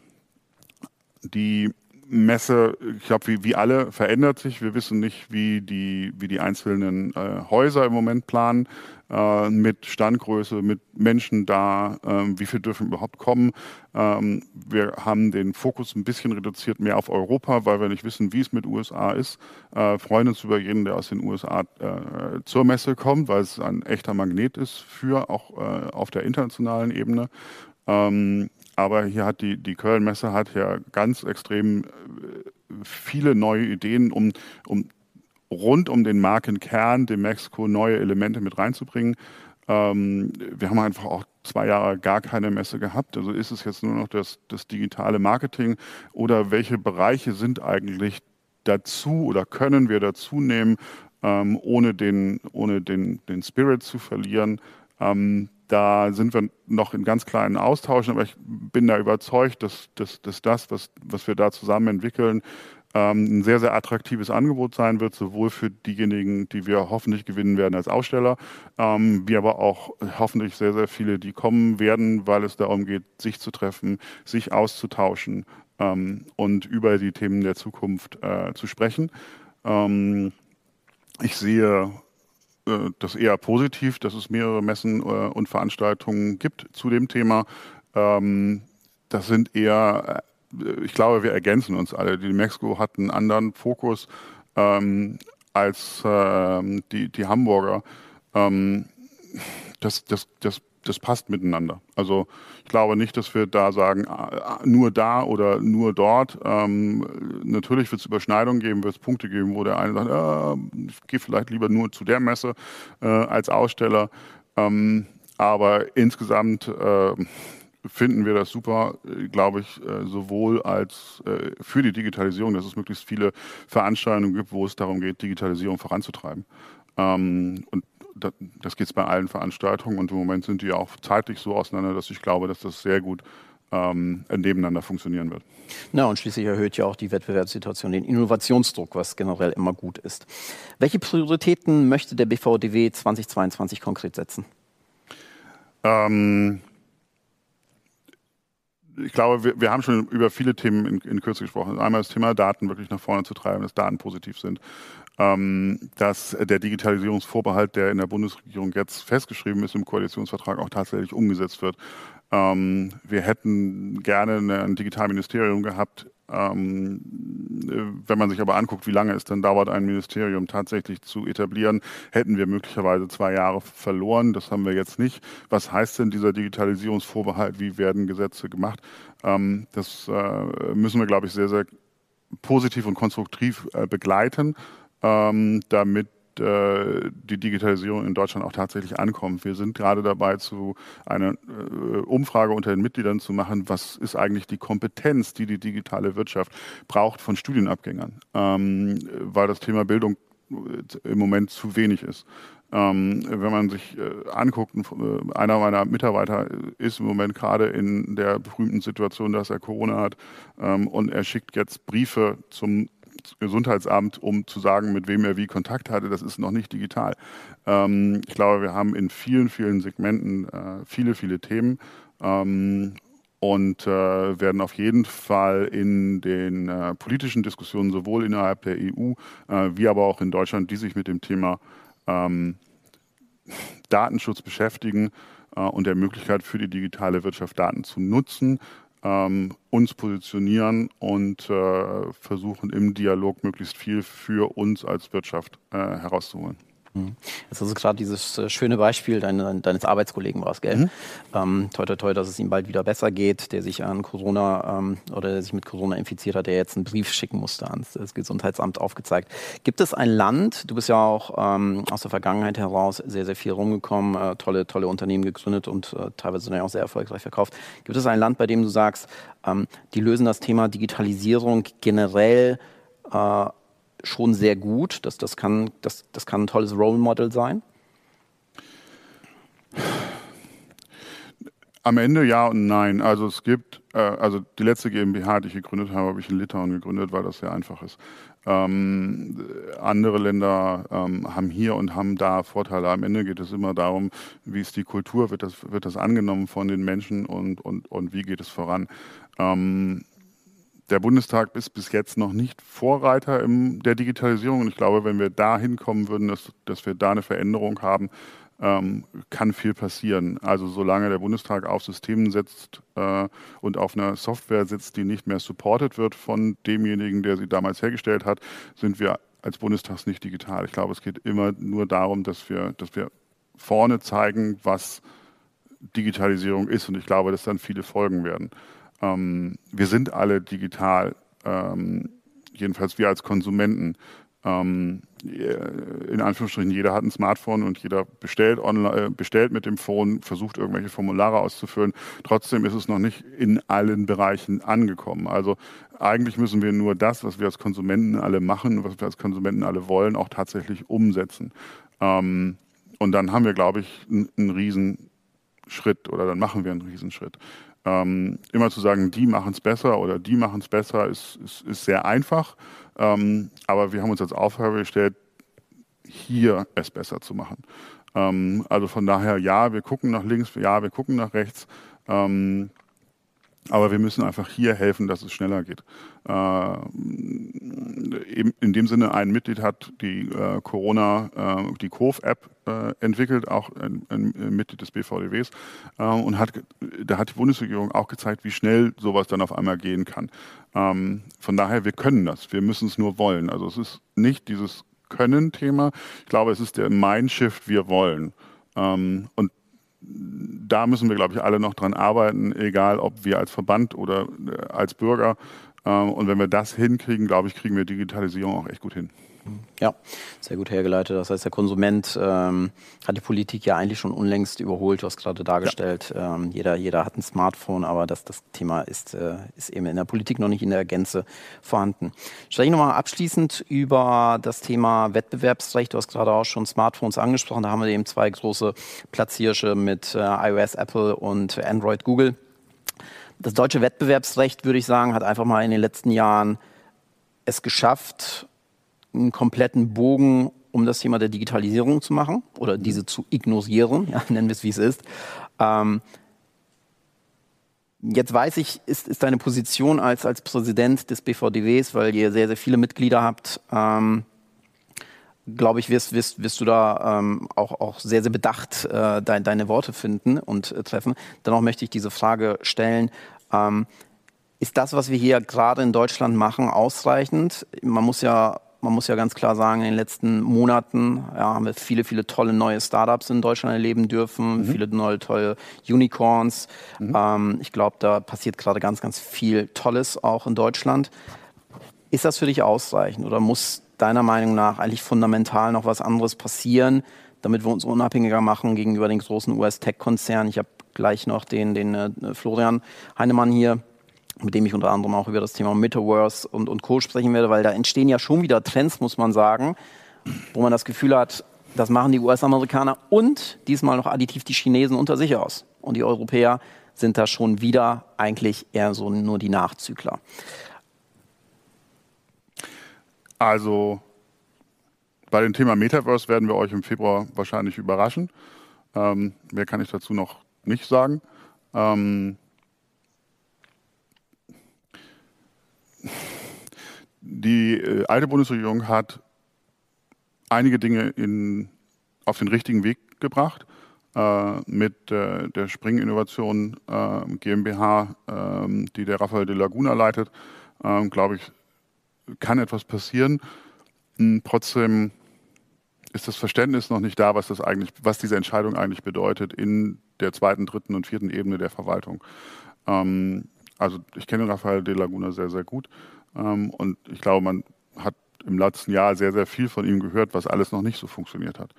die Messe, ich glaube, wie, wie alle, verändert sich. Wir wissen nicht, wie die, wie die einzelnen äh, Häuser im Moment planen, äh, mit Standgröße, mit Menschen da, äh, wie viel dürfen überhaupt kommen. Ähm, wir haben den Fokus ein bisschen reduziert mehr auf Europa, weil wir nicht wissen, wie es mit USA ist. Äh, freuen uns über jeden, der aus den USA äh, zur Messe kommt, weil es ein echter Magnet ist für auch äh, auf der internationalen Ebene. Ähm, aber hier hat die, die Köln-Messe hat ja ganz extrem äh, viele neue Ideen, um, um rund um den Markenkern dem Mexiko neue Elemente mit reinzubringen. Ähm, wir haben einfach auch zwei Jahre gar keine Messe gehabt. Also ist es jetzt nur noch das, das digitale Marketing oder welche Bereiche sind eigentlich dazu oder können wir dazu nehmen, ähm, ohne, den, ohne den, den Spirit zu verlieren? Ähm, da sind wir noch in ganz kleinen Austauschen, aber ich bin da überzeugt, dass, dass, dass das, was, was wir da zusammen entwickeln, ähm, ein sehr, sehr attraktives Angebot sein wird, sowohl für diejenigen, die wir hoffentlich gewinnen werden als Aussteller, ähm, wie aber auch hoffentlich sehr, sehr viele, die kommen werden, weil es darum geht, sich zu treffen, sich auszutauschen ähm, und über die Themen der Zukunft äh, zu sprechen. Ähm, ich sehe äh, das eher positiv, dass es mehrere Messen äh, und Veranstaltungen gibt zu dem Thema. Ähm, das sind eher, äh, ich glaube, wir ergänzen uns alle. Die Mexiko hat einen anderen Fokus ähm, als ähm, die, die Hamburger. das, das, das das passt miteinander. Also ich glaube nicht, dass wir da sagen, ah, nur da oder nur dort. Ähm, natürlich wird es Überschneidungen geben, wird es Punkte geben, wo der eine sagt, äh, ich gehe vielleicht lieber nur zu der Messe äh, als Aussteller. Ähm, aber insgesamt äh, finden wir das super, glaube ich, äh, sowohl als äh, für die Digitalisierung, dass es möglichst viele Veranstaltungen gibt, wo es darum geht, Digitalisierung voranzutreiben. Ähm, und das geht bei allen Veranstaltungen und im Moment sind die auch zeitlich so auseinander, dass ich glaube, dass das sehr gut ähm, nebeneinander funktionieren wird. Na, und schließlich erhöht ja auch die Wettbewerbssituation den Innovationsdruck, was generell immer gut ist. Welche Prioritäten möchte der BVDW 2022 konkret setzen? Ähm, ich glaube, wir, wir, haben schon über viele Themen in, in Kürze gesprochen. Einmal das Thema Daten wirklich nach vorne zu treiben, dass Daten positiv sind ähm, dass der Digitalisierungsvorbehalt, der in der Bundesregierung jetzt festgeschrieben ist im Koalitionsvertrag, auch tatsächlich umgesetzt wird. Ähm, wir hätten gerne ein Digitalministerium gehabt. Ähm, wenn man sich aber anguckt, wie lange es dann dauert, ein Ministerium tatsächlich zu etablieren, hätten wir möglicherweise zwei Jahre verloren. Das haben wir jetzt nicht. Was heißt denn dieser Digitalisierungsvorbehalt? Wie werden Gesetze gemacht? Ähm, das äh, müssen wir, glaube ich, sehr, sehr positiv und konstruktiv äh, begleiten ähm, damit äh, die Digitalisierung in Deutschland auch tatsächlich ankommt. Wir sind gerade dabei, zu einer äh, Umfrage unter den Mitgliedern zu machen, was ist eigentlich die Kompetenz, die die digitale Wirtschaft braucht von Studienabgängern, ähm, weil das Thema Bildung äh, im Moment zu wenig ist. Ähm, wenn man sich äh, anguckt, äh, einer meiner Mitarbeiter ist im Moment gerade in der berühmten Situation, dass er Corona hat ähm, und er schickt jetzt Briefe zum Gesundheitsamt, um zu sagen, mit wem er wie Kontakt hatte. Das ist noch nicht digital. Ähm, ich glaube, wir haben in vielen, vielen Segmenten äh, viele, viele Themen. Ähm, und äh, werden auf jeden Fall in den äh, politischen Diskussionen sowohl innerhalb der EU äh, wie aber auch in Deutschland, die sich mit dem Thema ähm, Datenschutz beschäftigen äh, und der Möglichkeit für die digitale Wirtschaft Daten zu nutzen, ähm, uns positionieren und äh, versuchen im Dialog möglichst viel für uns als Wirtschaft äh, herauszuholen. Mhm. Jetzt hast du gerade dieses äh, schöne Beispiel deine, deines Arbeitskollegen war es, gell? Mhm. Ähm, toi, toi, toi, dass es ihm bald wieder besser geht, der sich an Corona ähm, oder der sich mit Corona infiziert hat, der jetzt einen Brief schicken musste ans das Gesundheitsamt aufgezeigt. Gibt es ein Land, du bist ja auch ähm, aus der Vergangenheit heraus sehr, sehr viel rumgekommen, äh, tolle, tolle Unternehmen gegründet und äh, teilweise auch sehr erfolgreich verkauft. Gibt es ein Land, bei dem du sagst, ähm, die lösen das Thema Digitalisierung generell äh, schon sehr gut. Das, das, kann, das, das kann ein tolles Role Model sein. Am Ende ja und nein. Also es gibt, äh, also die letzte GmbH, die ich gegründet habe, habe ich in Litauen gegründet, weil das sehr einfach ist. Ähm, andere Länder ähm, haben hier und haben da Vorteile. Am Ende geht es immer darum, wie ist die Kultur, wird das, wird das angenommen von den Menschen und, und, und wie geht es voran. Ähm, der Bundestag ist bis jetzt noch nicht Vorreiter in der Digitalisierung. Und ich glaube, wenn wir da hinkommen würden, dass, dass wir da eine Veränderung haben, ähm, kann viel passieren. Also solange der Bundestag auf Systemen setzt äh, und auf einer Software sitzt, die nicht mehr supported wird von demjenigen, der sie damals hergestellt hat, sind wir als Bundestag nicht digital. Ich glaube, es geht immer nur darum, dass wir, dass wir vorne zeigen, was Digitalisierung ist. Und ich glaube, dass dann viele folgen werden. Ähm, wir sind alle digital, ähm, jedenfalls wir als Konsumenten. Ähm, in Anführungsstrichen, jeder hat ein Smartphone und jeder bestellt, online, äh, bestellt mit dem Phone, versucht irgendwelche Formulare auszufüllen. Trotzdem ist es noch nicht in allen Bereichen angekommen. Also eigentlich müssen wir nur das, was wir als Konsumenten alle machen, was wir als Konsumenten alle wollen, auch tatsächlich umsetzen. Ähm, und dann haben wir, glaube ich, einen Riesenschritt oder dann machen wir einen Riesenschritt. Ähm, immer zu sagen, die machen es besser oder die machen es besser, ist, ist, ist, sehr einfach. Ähm, aber wir haben uns als Aufgabe gestellt, hier es besser zu machen. Ähm, also von daher, ja, wir gucken nach links, ja, wir gucken nach rechts. Ähm, aber wir müssen einfach hier helfen, dass es schneller geht. Äh, in dem Sinne, ein Mitglied hat die äh, Corona, äh, die COV-App äh, entwickelt, auch ein, ein, Mitglied des BVDWs, äh, und hat, da hat die Bundesregierung auch gezeigt, wie schnell sowas dann auf einmal gehen kann. Ähm, von daher, wir können das, wir müssen es nur wollen. Also es ist nicht dieses Können-Thema, ich glaube, es ist der Mindshift, wir wollen. Ähm, und da müssen wir, glaube ich, alle noch dran arbeiten, egal ob wir als Verband oder äh, als Bürger. Ähm, und wenn wir das hinkriegen, glaube ich, kriegen wir Digitalisierung auch echt gut hin. Ja, sehr gut hergeleitet. Das heißt, der Konsument ähm, hat die Politik ja eigentlich schon unlängst überholt. Du hast gerade dargestellt, ja. ähm, jeder, jeder hat ein Smartphone, aber das, das Thema ist, äh, ist eben in der Politik noch nicht in der Gänze vorhanden. Spreche ich nochmal abschließend über das Thema Wettbewerbsrecht. Du hast gerade auch schon Smartphones angesprochen. Da haben wir eben zwei große Platzhirsche mit äh, iOS, Apple und Android, Google. Das deutsche Wettbewerbsrecht, würde ich sagen, hat einfach mal in den letzten Jahren es geschafft, einen kompletten Bogen um das Thema der Digitalisierung zu machen oder diese zu ignorieren, ja, nennen wir es wie es ist. Ähm, jetzt weiß ich, ist, ist deine Position als, als Präsident des BVDWs, weil ihr sehr, sehr viele Mitglieder habt, ähm, glaube ich, wirst, wirst, wirst du da ähm, auch, auch sehr, sehr bedacht äh, dein, deine Worte finden und äh, treffen. Dennoch möchte ich diese Frage stellen. Ähm, ist das, was wir hier gerade in Deutschland machen, ausreichend? Man muss ja man muss ja ganz klar sagen, in den letzten Monaten ja, haben wir viele, viele tolle neue Startups in Deutschland erleben dürfen, mhm. viele neue tolle Unicorns. Mhm. Ähm, ich glaube, da passiert gerade ganz, ganz viel Tolles auch in Deutschland. Ist das für dich ausreichend oder muss deiner Meinung nach eigentlich fundamental noch was anderes passieren, damit wir uns unabhängiger machen gegenüber den großen US-Tech-Konzernen? Ich habe gleich noch den, den äh, Florian Heinemann hier mit dem ich unter anderem auch über das Thema Metaverse und, und Co. sprechen werde, weil da entstehen ja schon wieder Trends, muss man sagen, wo man das Gefühl hat, das machen die US-Amerikaner und diesmal noch additiv die Chinesen unter sich aus. Und die Europäer sind da schon wieder eigentlich eher so nur die Nachzügler. Also bei dem Thema Metaverse werden wir euch im Februar wahrscheinlich überraschen. Ähm, mehr kann ich dazu noch nicht sagen. Ähm, die äh, alte Bundesregierung hat einige Dinge in, auf den richtigen Weg gebracht. Äh, mit äh, der Spring-Innovation äh, GmbH, ähm, die der Rafael de Laguna leitet, ähm, glaube ich, kann etwas passieren. Hm, trotzdem ist das Verständnis noch nicht da, was das eigentlich, was diese Entscheidung eigentlich bedeutet in der zweiten, dritten und vierten Ebene der Verwaltung. Ähm, also ich kenne Rafael de Laguna sehr, sehr gut ähm, und ich glaube, man hat im letzten Jahr sehr, sehr viel von ihm gehört, was alles noch nicht so funktioniert hat.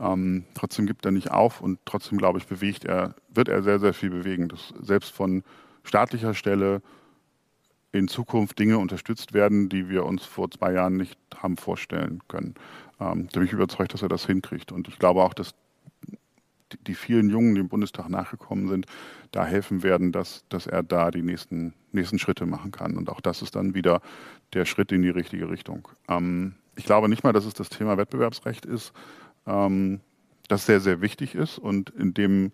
Ähm, trotzdem gibt er nicht auf und trotzdem, glaube ich, bewegt er, wird er sehr, sehr viel bewegen. Dass selbst von staatlicher Stelle in Zukunft Dinge unterstützt werden, die wir uns vor zwei Jahren nicht haben vorstellen können. Ähm, da bin ich überzeugt, dass er das hinkriegt. Und ich glaube auch, dass die vielen Jungen, die im Bundestag nachgekommen sind, da helfen werden, dass, dass er da die nächsten, nächsten Schritte machen kann. Und auch das ist dann wieder der Schritt in die richtige Richtung. Ähm, ich glaube nicht mal, dass es das Thema Wettbewerbsrecht ist, ähm, das sehr, sehr wichtig ist und in dem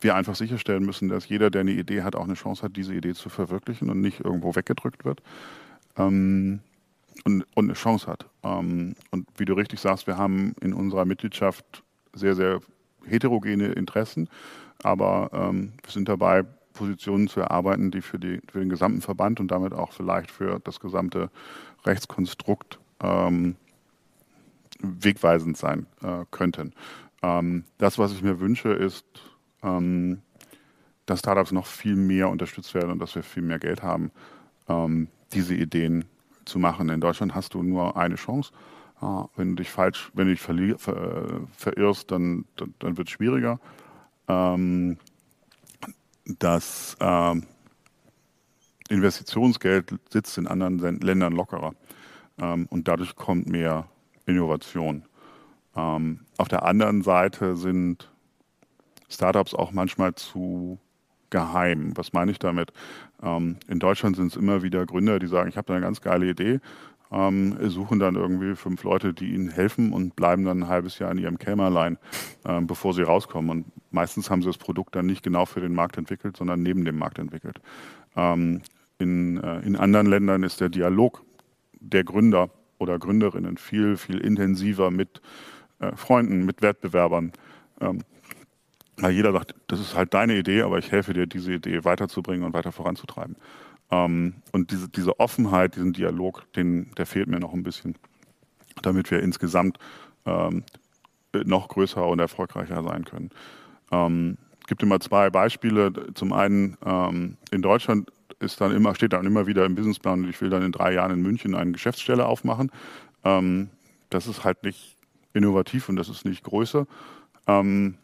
wir einfach sicherstellen müssen, dass jeder, der eine Idee hat, auch eine Chance hat, diese Idee zu verwirklichen und nicht irgendwo weggedrückt wird. Ähm, und, und, eine Chance hat. Ähm, und wie du richtig sagst, wir haben in unserer Mitgliedschaft sehr, sehr heterogene Interessen, aber ähm, wir sind dabei, Positionen zu erarbeiten, die für, die für, den gesamten Verband und damit auch vielleicht für das gesamte Rechtskonstrukt ähm, wegweisend sein äh, könnten. Ähm, das, was ich mir wünsche, ist, ähm, dass Startups noch viel mehr unterstützt werden und dass wir viel mehr Geld haben, ähm, diese Ideen zu machen. In Deutschland hast du nur eine Chance ja, wenn du dich falsch, wenn du dich verli- ver, äh, verirrst, dann, dann, dann wird es schwieriger. Ähm, das ähm, Investitionsgeld sitzt in anderen Ländern lockerer ähm, und dadurch kommt mehr Innovation. Ähm, auf der anderen Seite sind Startups auch manchmal zu geheim. Was meine ich damit? Ähm, in Deutschland sind es immer wieder Gründer, die sagen, ich habe eine ganz geile Idee, ähm, suchen dann irgendwie fünf Leute, die ihnen helfen und bleiben dann ein halbes Jahr in ihrem Kämmerlein, äh, bevor sie rauskommen. Und meistens haben sie das Produkt dann nicht genau für den Markt entwickelt, sondern neben dem Markt entwickelt. Ähm, in, äh, in anderen Ländern ist der Dialog der Gründer oder Gründerinnen viel, viel intensiver mit äh, Freunden, mit Wettbewerbern. Ähm, weil jeder sagt, das ist halt deine Idee, aber ich helfe dir, diese Idee weiterzubringen und weiter voranzutreiben. Ähm, und diese, diese Offenheit, diesen Dialog, den, der fehlt mir noch ein bisschen, damit wir insgesamt ähm, noch größer und erfolgreicher sein können. Ähm, es gibt immer zwei Beispiele. Zum einen ähm, in Deutschland ist dann immer, steht dann immer wieder im Businessplan, ich will dann in drei Jahren in München eine Geschäftsstelle aufmachen. Ähm, das ist halt nicht innovativ und das ist nicht Größe. Ähm,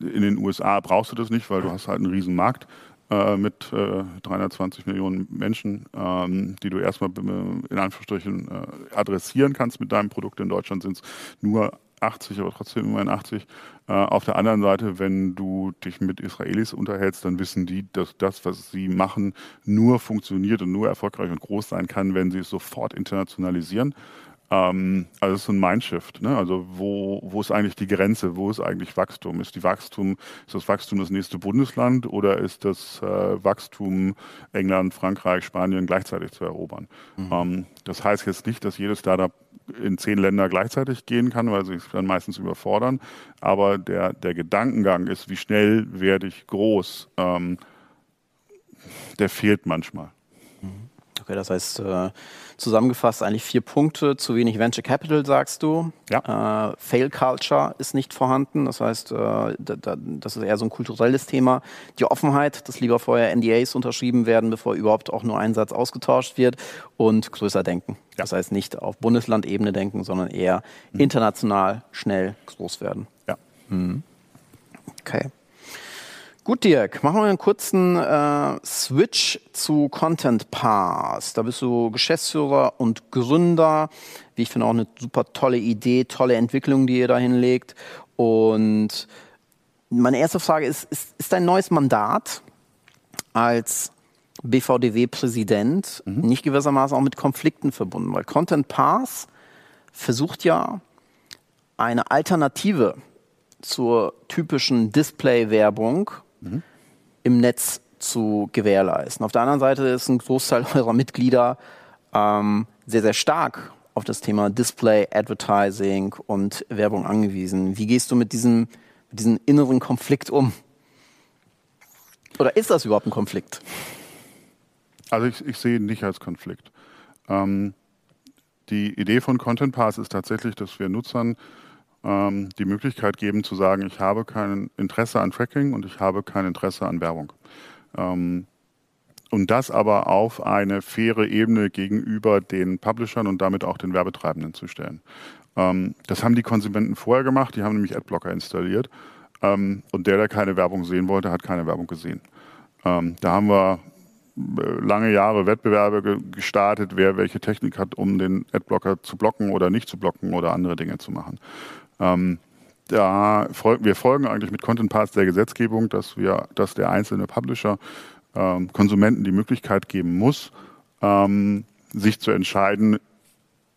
in den USA brauchst du das nicht, weil du hast halt einen riesen Markt äh, mit äh, 320 Millionen Menschen, ähm, die du erstmal in Anführungsstrichen äh, adressieren kannst mit deinem Produkt. In Deutschland sind es nur 80, aber trotzdem immerhin 80. Äh, auf der anderen Seite, wenn du dich mit Israelis unterhältst, dann wissen die, dass das, was sie machen, nur funktioniert und nur erfolgreich und groß sein kann, wenn sie es sofort internationalisieren. Ähm, also es ist ein Mindshift. Ne? Also wo, wo ist eigentlich die Grenze? Wo ist eigentlich Wachstum? Ist die Wachstum, ist das Wachstum das nächste Bundesland oder ist das äh, Wachstum England, Frankreich, Spanien gleichzeitig zu erobern? Mhm. Ähm, das heißt jetzt nicht, dass jedes Startup in zehn Länder gleichzeitig gehen kann, weil sie sich dann meistens überfordern. Aber der, der Gedankengang ist, wie schnell werde ich groß, ähm, der fehlt manchmal. Mhm. Okay, das heißt, äh, zusammengefasst eigentlich vier Punkte. Zu wenig Venture Capital, sagst du. Ja. Äh, Fail Culture ist nicht vorhanden. Das heißt, äh, da, da, das ist eher so ein kulturelles Thema. Die Offenheit, dass lieber vorher NDAs unterschrieben werden, bevor überhaupt auch nur ein Satz ausgetauscht wird. Und größer denken. Ja. Das heißt, nicht auf Bundeslandebene denken, sondern eher mhm. international schnell groß werden. Ja. Mhm. Okay. Gut, Dirk, machen wir einen kurzen äh, Switch zu Content Pass. Da bist du Geschäftsführer und Gründer. Wie ich finde, auch eine super tolle Idee, tolle Entwicklung, die ihr da hinlegt. Und meine erste Frage ist, ist, ist dein neues Mandat als BVDW-Präsident mhm. nicht gewissermaßen auch mit Konflikten verbunden? Weil Content Pass versucht ja eine Alternative zur typischen Display-Werbung mhm. im Netz zu gewährleisten. Auf der anderen Seite ist ein Großteil eurer Mitglieder ähm, sehr, sehr stark auf das Thema Display, Advertising und Werbung angewiesen. Wie gehst du mit diesem, mit diesem inneren Konflikt um? Oder ist das überhaupt ein Konflikt? Also ich, ich sehe ihn nicht als Konflikt. Ähm, die Idee von Content Pass ist tatsächlich, dass wir Nutzern ähm, die Möglichkeit geben zu sagen, ich habe kein Interesse an Tracking und ich habe kein Interesse an Werbung. Ähm, und das aber auf eine faire Ebene gegenüber den Publishern und damit auch den Werbetreibenden zu stellen. Ähm, das haben die Konsumenten vorher gemacht, die haben nämlich Adblocker installiert. Ähm, und der, der keine Werbung sehen wollte, hat keine Werbung gesehen. Ähm, da haben wir äh, lange Jahre Wettbewerbe gestartet, wer welche Technik hat, um den Adblocker zu blocken oder nicht zu blocken oder andere Dinge zu machen. Ähm, da folgen, wir folgen eigentlich mit Content Parts der Gesetzgebung, dass wir, dass der einzelne Publisher ähm, Konsumenten die Möglichkeit geben muss, ähm, sich zu entscheiden,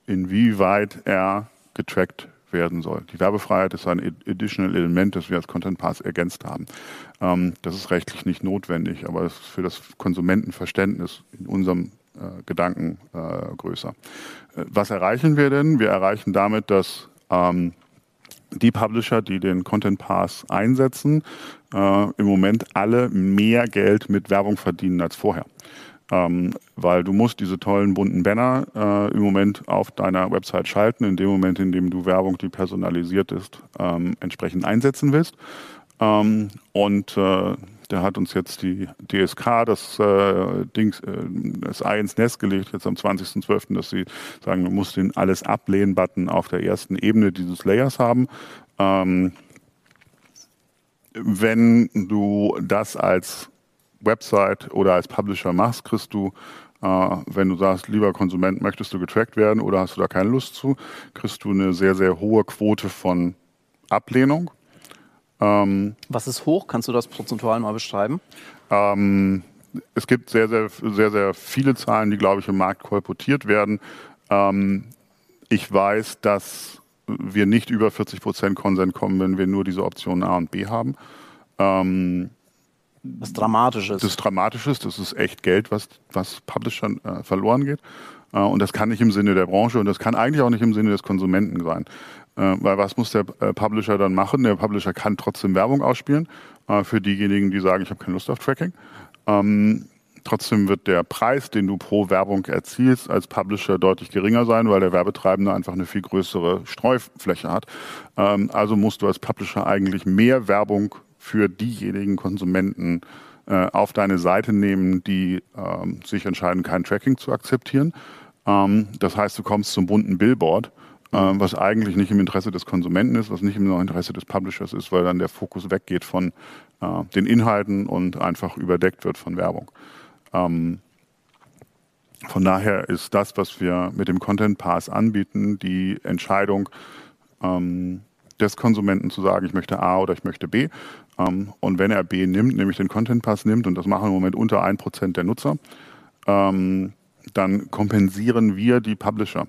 inwieweit er getrackt werden soll. Die Werbefreiheit ist ein additional Element, das wir als Content Pass ergänzt haben. Ähm, das ist rechtlich nicht notwendig, aber es ist für das Konsumentenverständnis in unserem äh, Gedanken äh, größer. Äh, was erreichen wir denn? Wir erreichen damit, dass ähm, die Publisher, die den Content Pass einsetzen, äh, im Moment alle mehr Geld mit Werbung verdienen als vorher. Ähm, weil du musst diese tollen bunten Banner äh, im Moment auf deiner Website schalten, in dem Moment, in dem du Werbung, die personalisiert ist, ähm, entsprechend einsetzen willst. Ähm, und äh, da hat uns jetzt die DSK das äh, Dings, äh, das Ei ins Nest gelegt, jetzt am 20.12., dass sie sagen, du musst den Alles ablehnen-Button auf der ersten Ebene dieses Layers haben. Ähm, wenn du das als Website oder als Publisher machst, kriegst du, äh, wenn du sagst, lieber Konsument, möchtest du getrackt werden oder hast du da keine Lust zu, kriegst du eine sehr, sehr hohe Quote von Ablehnung. Ähm, Was ist hoch? Kannst du das prozentual mal beschreiben? Ähm, es gibt sehr, sehr, sehr, sehr viele Zahlen, die, glaube ich, im Markt kolportiert werden. Ähm, ich weiß, dass wir nicht über 40 Prozent Konsent kommen, wenn wir nur diese Optionen A und B haben. Ähm, was Dramatisches. Das ist Dramatisches, das ist echt Geld, was, was Publishern äh, verloren geht. Äh, und das kann nicht im Sinne der Branche und das kann eigentlich auch nicht im Sinne des Konsumenten sein. Äh, weil was muss der äh, Publisher dann machen? Der Publisher kann trotzdem Werbung ausspielen äh, für diejenigen, die sagen, ich habe keine Lust auf Tracking. Ähm, Trotzdem wird der Preis, den du pro Werbung erzielst, als Publisher deutlich geringer sein, weil der Werbetreibende einfach eine viel größere Streufläche hat. Ähm, also musst du als Publisher eigentlich mehr Werbung für diejenigen Konsumenten auf deine Seite nehmen, die ähm, sich entscheiden, kein Tracking zu akzeptieren. Das heißt, du kommst zum bunten Billboard, was eigentlich nicht im Interesse des Konsumenten ist, was nicht im Interesse des Publishers ist, weil dann der Fokus weggeht von äh, den Inhalten und einfach überdeckt wird von Werbung. Ähm, von daher ist das, was wir mit dem Content Pass anbieten, die Entscheidung ähm, des Konsumenten zu sagen, ich möchte A oder ich möchte B. Ähm, und wenn er B nimmt, nämlich den Content Pass nimmt, und das machen im Moment unter 1% der Nutzer, ähm, dann kompensieren wir die Publisher.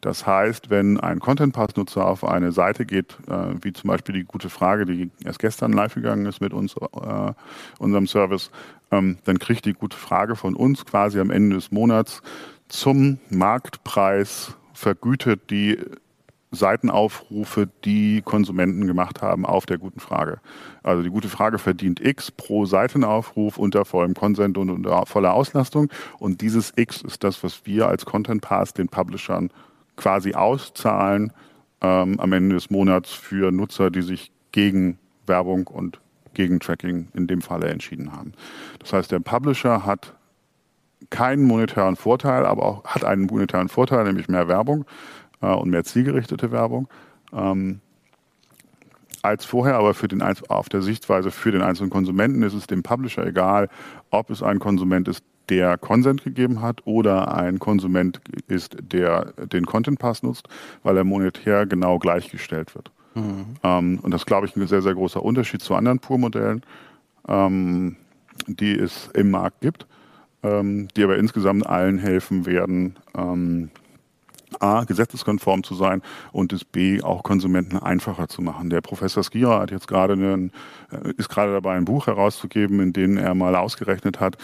Das heißt, wenn ein Content Pass Nutzer auf eine Seite geht, äh, wie zum Beispiel die gute Frage, die erst gestern live gegangen ist mit uns, äh, unserem Service, ähm, dann kriegt die gute Frage von uns quasi am Ende des Monats zum Marktpreis vergütet die Seitenaufrufe, die Konsumenten gemacht haben auf der guten Frage. Also die gute Frage verdient X pro Seitenaufruf unter vollem Consent und unter voller Auslastung. Und dieses X ist das, was wir als Content Pass den Publishern quasi auszahlen ähm, am Ende des Monats für Nutzer, die sich gegen Werbung und gegen Tracking in dem Falle entschieden haben. Das heißt, der Publisher hat keinen monetären Vorteil, aber auch hat einen monetären Vorteil, nämlich mehr Werbung und mehr zielgerichtete Werbung ähm, als vorher, aber für den, auf der Sichtweise für den einzelnen Konsumenten ist es dem Publisher egal, ob es ein Konsument ist, der Consent gegeben hat oder ein Konsument ist, der den Content Pass nutzt, weil er monetär genau gleichgestellt wird. Mhm. Ähm, und das ist, glaube ich, ein sehr, sehr großer Unterschied zu anderen Pur-Modellen, ähm, die es im Markt gibt, ähm, die aber insgesamt allen helfen werden, ähm, A, gesetzeskonform zu sein und es B, auch Konsumenten einfacher zu machen. Der Professor Skira hat jetzt gerade einen, äh, ist gerade dabei, ein Buch herauszugeben, in dem er mal ausgerechnet hat,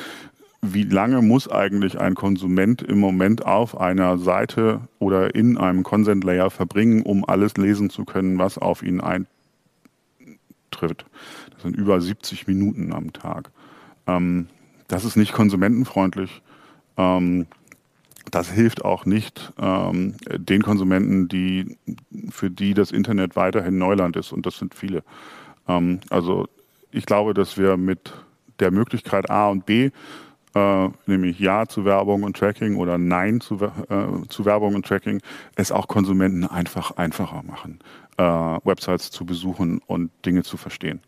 wie lange muss eigentlich ein Konsument im Moment auf einer Seite oder in einem Consent Layer verbringen, um alles lesen zu können, was auf ihn eintrifft. Das sind über 70 Minuten am Tag. Ähm, das ist nicht konsumentenfreundlich. Ähm, das hilft auch nicht ähm, den Konsumenten, die, für die das Internet weiterhin Neuland ist. Und das sind viele. Ähm, also ich glaube, dass wir mit der Möglichkeit A und B äh, nämlich Ja zu Werbung und Tracking oder Nein zu, äh, zu Werbung und Tracking, es auch Konsumenten einfach einfacher machen, äh, Websites zu besuchen und Dinge zu verstehen.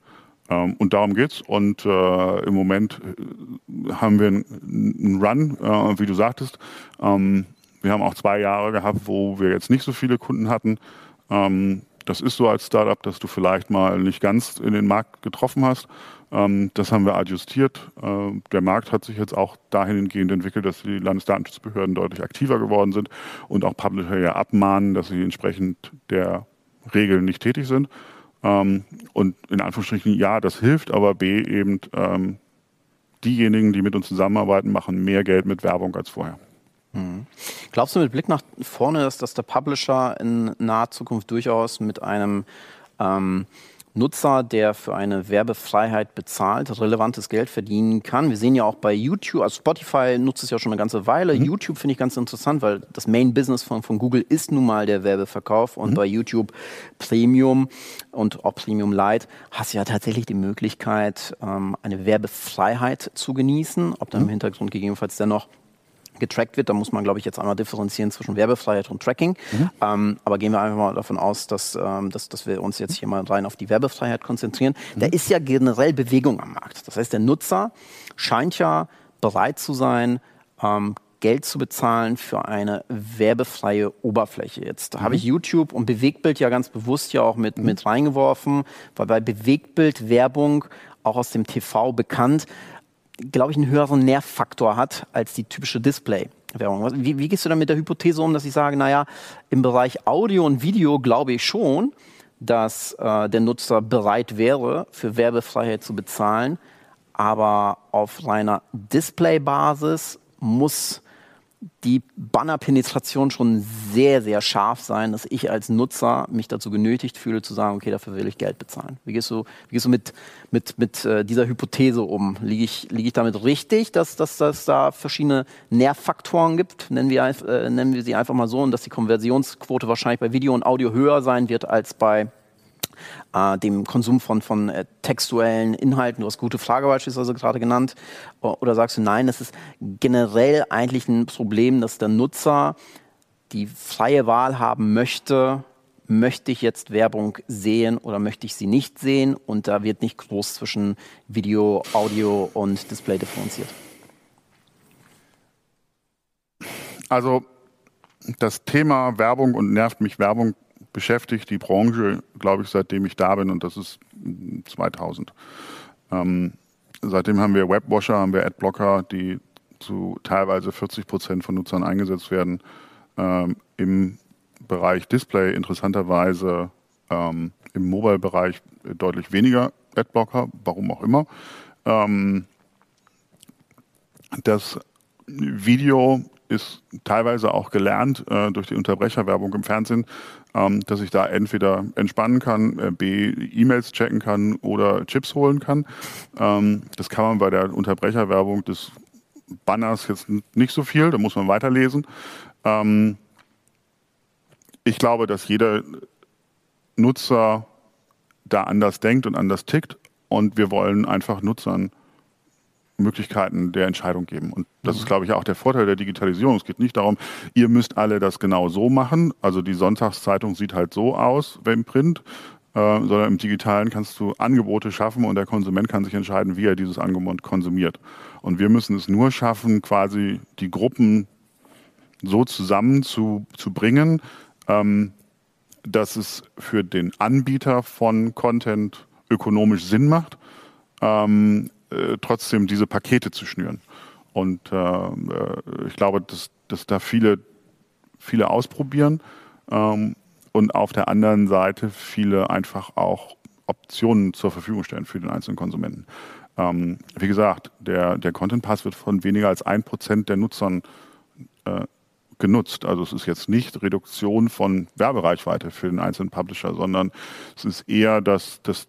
Ähm, und darum geht's. Und äh, im Moment äh, haben wir einen Run, äh, wie du sagtest. Ähm, wir haben auch zwei Jahre gehabt, wo wir jetzt nicht so viele Kunden hatten. Ähm, das ist so als Startup, dass du vielleicht mal nicht ganz in den Markt getroffen hast. Ähm, das haben wir adjustiert. Äh, der Markt hat sich jetzt auch dahingehend entwickelt, dass die Landesdatenschutzbehörden deutlich aktiver geworden sind und auch Publisher ja abmahnen, dass sie entsprechend der Regeln nicht tätig sind. Ähm, und in Anführungsstrichen, ja, das hilft, aber B eben ähm, diejenigen, die mit uns zusammenarbeiten, machen mehr Geld mit Werbung als vorher. Mhm. Glaubst du mit Blick nach vorne, dass, dass der Publisher in naher Zukunft durchaus mit einem ähm, Nutzer, der für eine Werbefreiheit bezahlt, relevantes Geld verdienen kann. Wir sehen ja auch bei YouTube, also Spotify nutzt es ja schon eine ganze Weile. Mhm. YouTube finde ich ganz interessant, weil das Main Business von, von Google ist nun mal der Werbeverkauf und mhm. bei YouTube Premium und auch Premium Lite hast du ja tatsächlich die Möglichkeit, ähm, eine Werbefreiheit zu genießen, ob dann im mhm. Hintergrund gegebenenfalls dennoch getrackt wird. Da muss man, glaube ich, jetzt einmal differenzieren zwischen Werbefreiheit und Tracking. Mhm. Ähm, aber gehen wir einfach mal davon aus, dass, ähm, dass, dass wir uns jetzt hier mal rein auf die Werbefreiheit konzentrieren. Mhm. Da ist ja generell Bewegung am Markt. Das heißt, der Nutzer scheint ja bereit zu sein, ähm, Geld zu bezahlen für eine werbefreie Oberfläche. Jetzt mhm. habe ich YouTube und Bewegtbild ja ganz bewusst ja auch mit, mhm. mit reingeworfen, weil bei Bewegtbild Werbung auch aus dem TV bekannt, glaube ich, einen höheren Nervfaktor hat als die typische Display-Werbung. Wie, wie, gehst du dann mit der Hypothese um, dass ich sage, naja, im Bereich Audio und Video glaube ich schon, dass äh, der Nutzer bereit wäre, für Werbefreiheit zu bezahlen, aber auf reiner Display-Basis muss die Bannerpenetration schon sehr, sehr scharf sein, dass ich als Nutzer mich dazu genötigt fühle, zu sagen, okay, dafür will ich Geld bezahlen. Wie gehst du, wie gehst du mit, mit, mit äh, dieser Hypothese um? Liege ich, liege ich damit richtig, dass, dass, es da verschiedene Nervfaktoren gibt? Nennen wir, äh, nennen wir sie einfach mal so und dass die Konversionsquote wahrscheinlich bei Video und Audio höher sein wird als bei äh, dem Konsum von, von äh, textuellen Inhalten. Du hast gute Frage beispielsweise gerade genannt. Oder sagst du, nein, es ist generell eigentlich ein Problem, dass der Nutzer die freie Wahl haben möchte, möchte ich jetzt Werbung sehen oder möchte ich sie nicht sehen? Und da wird nicht groß zwischen Video, Audio und Display differenziert. Also das Thema Werbung und nervt mich Werbung beschäftigt die Branche, glaube ich, seitdem ich da bin und das ist 2000. Ähm, seitdem haben wir Webwasher, haben wir Adblocker, die zu teilweise 40 Prozent von Nutzern eingesetzt werden. Ähm, Im Bereich Display interessanterweise ähm, im Mobile-Bereich deutlich weniger Adblocker, warum auch immer. Ähm, das Video ist teilweise auch gelernt äh, durch die Unterbrecherwerbung im Fernsehen, ähm, dass ich da entweder entspannen kann, äh, B, E-Mails checken kann oder Chips holen kann. Ähm, das kann man bei der Unterbrecherwerbung des Banners jetzt nicht so viel, da muss man weiterlesen. Ähm, ich glaube, dass jeder Nutzer da anders denkt und anders tickt und wir wollen einfach Nutzern Möglichkeiten der Entscheidung geben. Und das ist, mhm. glaube ich, auch der Vorteil der Digitalisierung. Es geht nicht darum, ihr müsst alle das genau so machen. Also die Sonntagszeitung sieht halt so aus, wenn Print, äh, sondern im Digitalen kannst du Angebote schaffen und der Konsument kann sich entscheiden, wie er dieses Angebot konsumiert. Und wir müssen es nur schaffen, quasi die Gruppen so zusammen zu, zu bringen, ähm, dass es für den Anbieter von Content ökonomisch Sinn macht. Ähm, äh, trotzdem diese Pakete zu schnüren. Und äh, äh, ich glaube, dass, dass da viele, viele ausprobieren ähm, und auf der anderen Seite viele einfach auch Optionen zur Verfügung stellen für den einzelnen Konsumenten. Ähm, wie gesagt, der, der Content Pass wird von weniger als ein Prozent der Nutzern äh, genutzt. Also es ist jetzt nicht Reduktion von Werbereichweite für den einzelnen Publisher, sondern es ist eher, dass, dass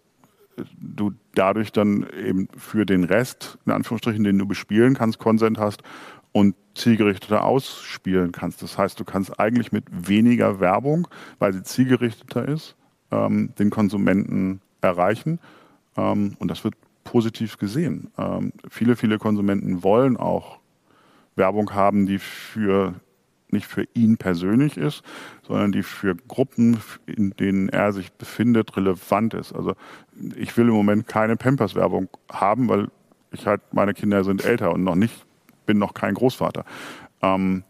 du dadurch dann eben für den Rest, in Anführungsstrichen, den du bespielen kannst, Consent hast und zielgerichteter ausspielen kannst. Das heißt, du kannst eigentlich mit weniger Werbung, weil sie zielgerichteter ist, ähm, den Konsumenten erreichen. Ähm, und das wird positiv gesehen. Ähm, viele, viele Konsumenten wollen auch Werbung haben, die für nicht für ihn persönlich ist, sondern die für Gruppen, in denen er sich befindet, relevant ist. Also ich will im Moment keine Pampers-Werbung haben, weil ich halt, meine Kinder sind älter und noch nicht, bin noch kein Großvater. Ähm,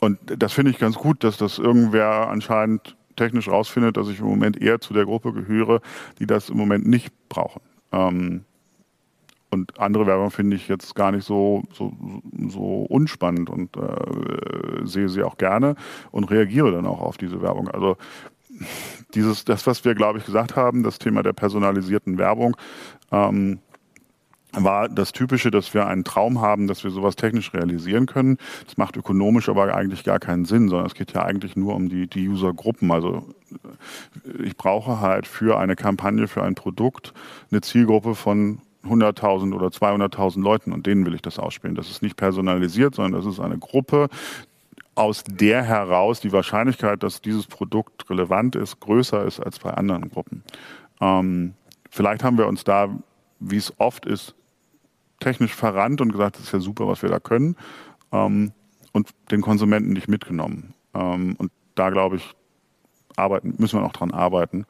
und das finde ich ganz gut, dass das irgendwer anscheinend technisch rausfindet, dass ich im Moment eher zu der Gruppe gehöre, die das im Moment nicht brauchen. Ähm, und andere Werbung finde ich jetzt gar nicht so, so, so unspannend und äh, sehe sie auch gerne und reagiere dann auch auf diese Werbung. Also dieses, das, was wir, glaube ich, gesagt haben, das Thema der personalisierten Werbung, ähm, war das Typische, dass wir einen Traum haben, dass wir sowas technisch realisieren können. Das macht ökonomisch aber eigentlich gar keinen Sinn, sondern es geht ja eigentlich nur um die, die Usergruppen. Also ich brauche halt für eine Kampagne, für ein Produkt eine Zielgruppe von 100.000 oder 200.000 Leuten und denen will ich das ausspielen. Das ist nicht personalisiert, sondern das ist eine Gruppe, aus der heraus die Wahrscheinlichkeit, dass dieses Produkt relevant ist, größer ist als bei anderen Gruppen. Ähm, vielleicht haben wir uns da, wie es oft ist, technisch verrannt und gesagt, das ist ja super, was wir da können, ähm, und den Konsumenten nicht mitgenommen. Ähm, und da glaube ich, arbeiten, müssen wir noch dran arbeiten.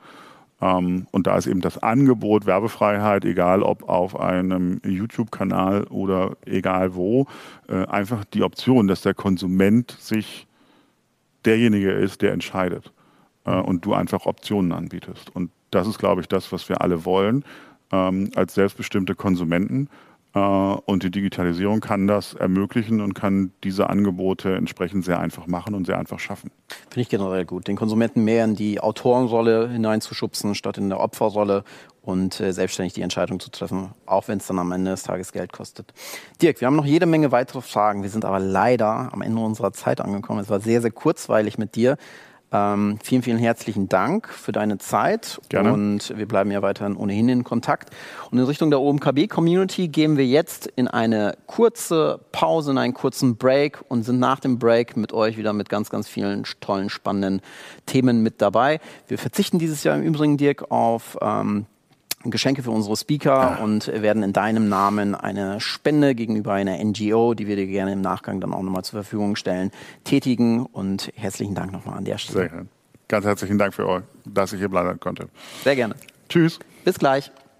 Ähm, und da ist eben das Angebot Werbefreiheit, egal ob auf einem YouTube-Kanal oder egal wo, äh, einfach die Option, dass der Konsument sich derjenige ist, der entscheidet. Äh, und du einfach Optionen anbietest. Und das ist, glaube ich, das, was wir alle wollen ähm, als selbstbestimmte Konsumenten. Äh, und die Digitalisierung kann das ermöglichen und kann diese Angebote entsprechend sehr einfach machen und sehr einfach schaffen. Finde ich generell gut, den Konsumenten mehr in die Autorenrolle hineinzuschubsen, statt in der Opferrolle und äh, selbstständig die Entscheidung zu treffen, auch wenn es dann am Ende des Tages Geld kostet. Dirk, wir haben noch jede Menge weitere Fragen. Wir sind aber leider am Ende unserer Zeit angekommen. Es war sehr, sehr kurzweilig mit dir. Ähm, vielen, vielen herzlichen Dank für deine Zeit. Gerne. Und wir bleiben ja weiterhin ohnehin in Kontakt. Und in Richtung der OMKB-Community gehen wir jetzt in eine kurze Pause, in einen kurzen Break und sind nach dem Break mit euch wieder mit ganz, ganz vielen tollen, spannenden Themen mit dabei. Wir verzichten dieses Jahr im Übrigen, Dirk, auf ähm, Geschenke für unsere Speaker und werden in deinem Namen eine Spende gegenüber einer NGO, die wir dir gerne im Nachgang dann auch nochmal zur Verfügung stellen, tätigen. Und herzlichen Dank nochmal an der Stelle. Sehr gerne. Ganz herzlichen Dank für euch, dass ich hier bleiben konnte. Sehr gerne. Tschüss. Bis gleich.